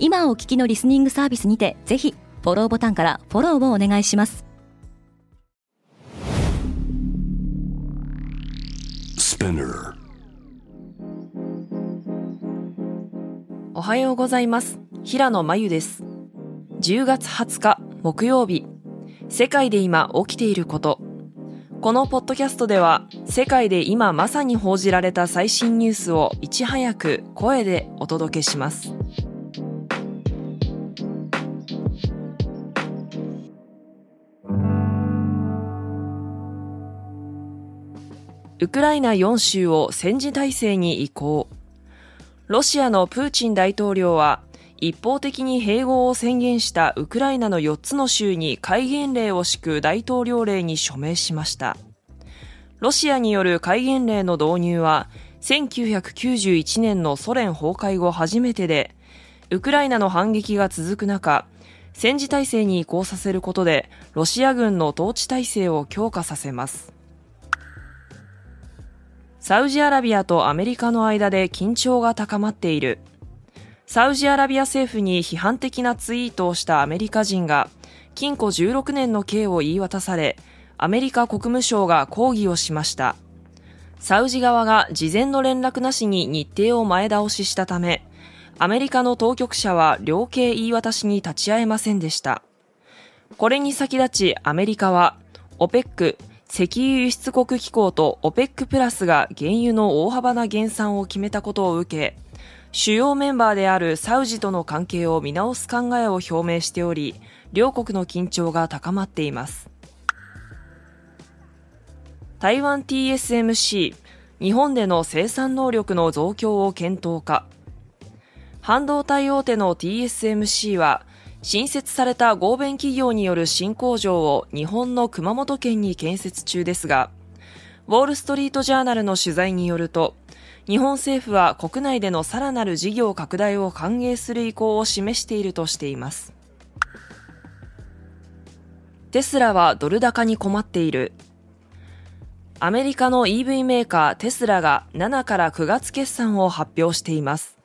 今お聞きのリスニングサービスにてぜひフォローボタンからフォローをお願いします。おはようございます。平野真由です。10月20日木曜日。世界で今起きていること。このポッドキャストでは世界で今まさに報じられた最新ニュースをいち早く声でお届けしますウクライナ4州を戦時体制に移行。ロシアのプーチン大統領は一方的に併合を宣言したウクライナの4つの州に戒厳令を敷く大統領令に署名しました。ロシアによる戒厳令の導入は1991年のソ連崩壊後初めてで、ウクライナの反撃が続く中、戦時体制に移行させることでロシア軍の統治体制を強化させます。サウジアラビアとアメリカの間で緊張が高まっている。サウジアラビア政府に批判的なツイートをしたアメリカ人が、禁錮16年の刑を言い渡され、アメリカ国務省が抗議をしました。サウジ側が事前の連絡なしに日程を前倒ししたため、アメリカの当局者は量刑言い渡しに立ち会えませんでした。これに先立ちアメリカは、OPEC 石油輸出国機構と OPEC プラスが原油の大幅な減産を決めたことを受け、主要メンバーであるサウジとの関係を見直す考えを表明しており、両国の緊張が高まっています。台湾 TSMC、日本での生産能力の増強を検討か。半導体大手の TSMC は、新設された合弁企業による新工場を日本の熊本県に建設中ですが、ウォールストリートジャーナルの取材によると、日本政府は国内でのさらなる事業拡大を歓迎する意向を示しているとしています。テスラはドル高に困っている。アメリカの EV メーカーテスラが7から9月決算を発表しています。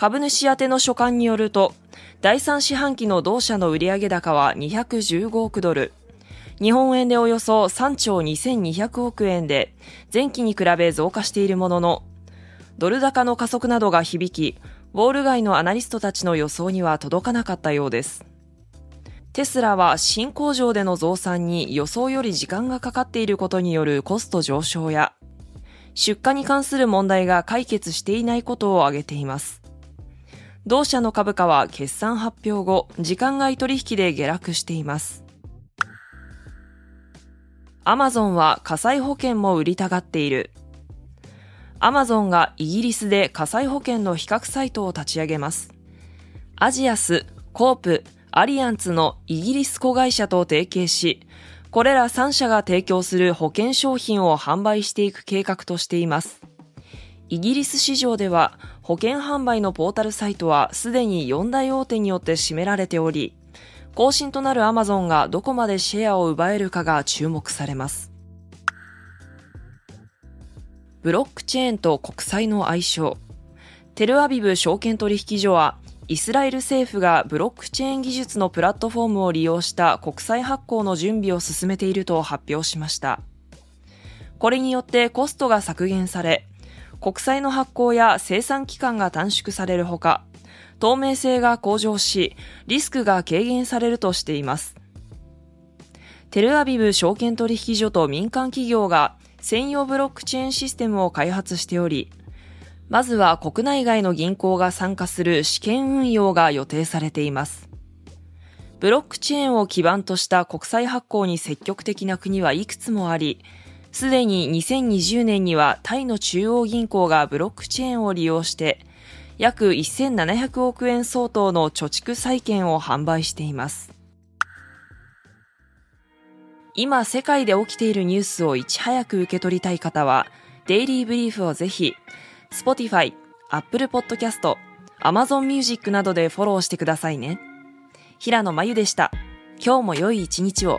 株主宛ての書簡によると、第3四半期の同社の売上高は215億ドル、日本円でおよそ3兆2200億円で、前期に比べ増加しているものの、ドル高の加速などが響き、ウォール街のアナリストたちの予想には届かなかったようです。テスラは新工場での増産に予想より時間がかかっていることによるコスト上昇や、出荷に関する問題が解決していないことを挙げています。同社の株価は決算発表後、時間外取引で下落しています。アマゾンは火災保険も売りたがっている。アマゾンがイギリスで火災保険の比較サイトを立ち上げます。アジアス、コープ、アリアンツのイギリス子会社と提携し、これら3社が提供する保険商品を販売していく計画としています。イギリス市場では保険販売のポータルサイトはすでに4大大手によって占められており、更新となるアマゾンがどこまでシェアを奪えるかが注目されます。ブロックチェーンと国債の相性。テルアビブ証券取引所は、イスラエル政府がブロックチェーン技術のプラットフォームを利用した国債発行の準備を進めていると発表しました。これによってコストが削減され、国債の発行や生産期間が短縮されるほか、透明性が向上し、リスクが軽減されるとしています。テルアビブ証券取引所と民間企業が専用ブロックチェーンシステムを開発しており、まずは国内外の銀行が参加する試験運用が予定されています。ブロックチェーンを基盤とした国際発行に積極的な国はいくつもあり、すでに2020年にはタイの中央銀行がブロックチェーンを利用して、約1700億円相当の貯蓄債券を販売しています。今世界で起きているニュースをいち早く受け取りたい方は、デイリーブリーフをぜひ、Spotify、Apple Podcast、Amazon Music などでフォローしてくださいね。平野真由でした。今日も良い一日を。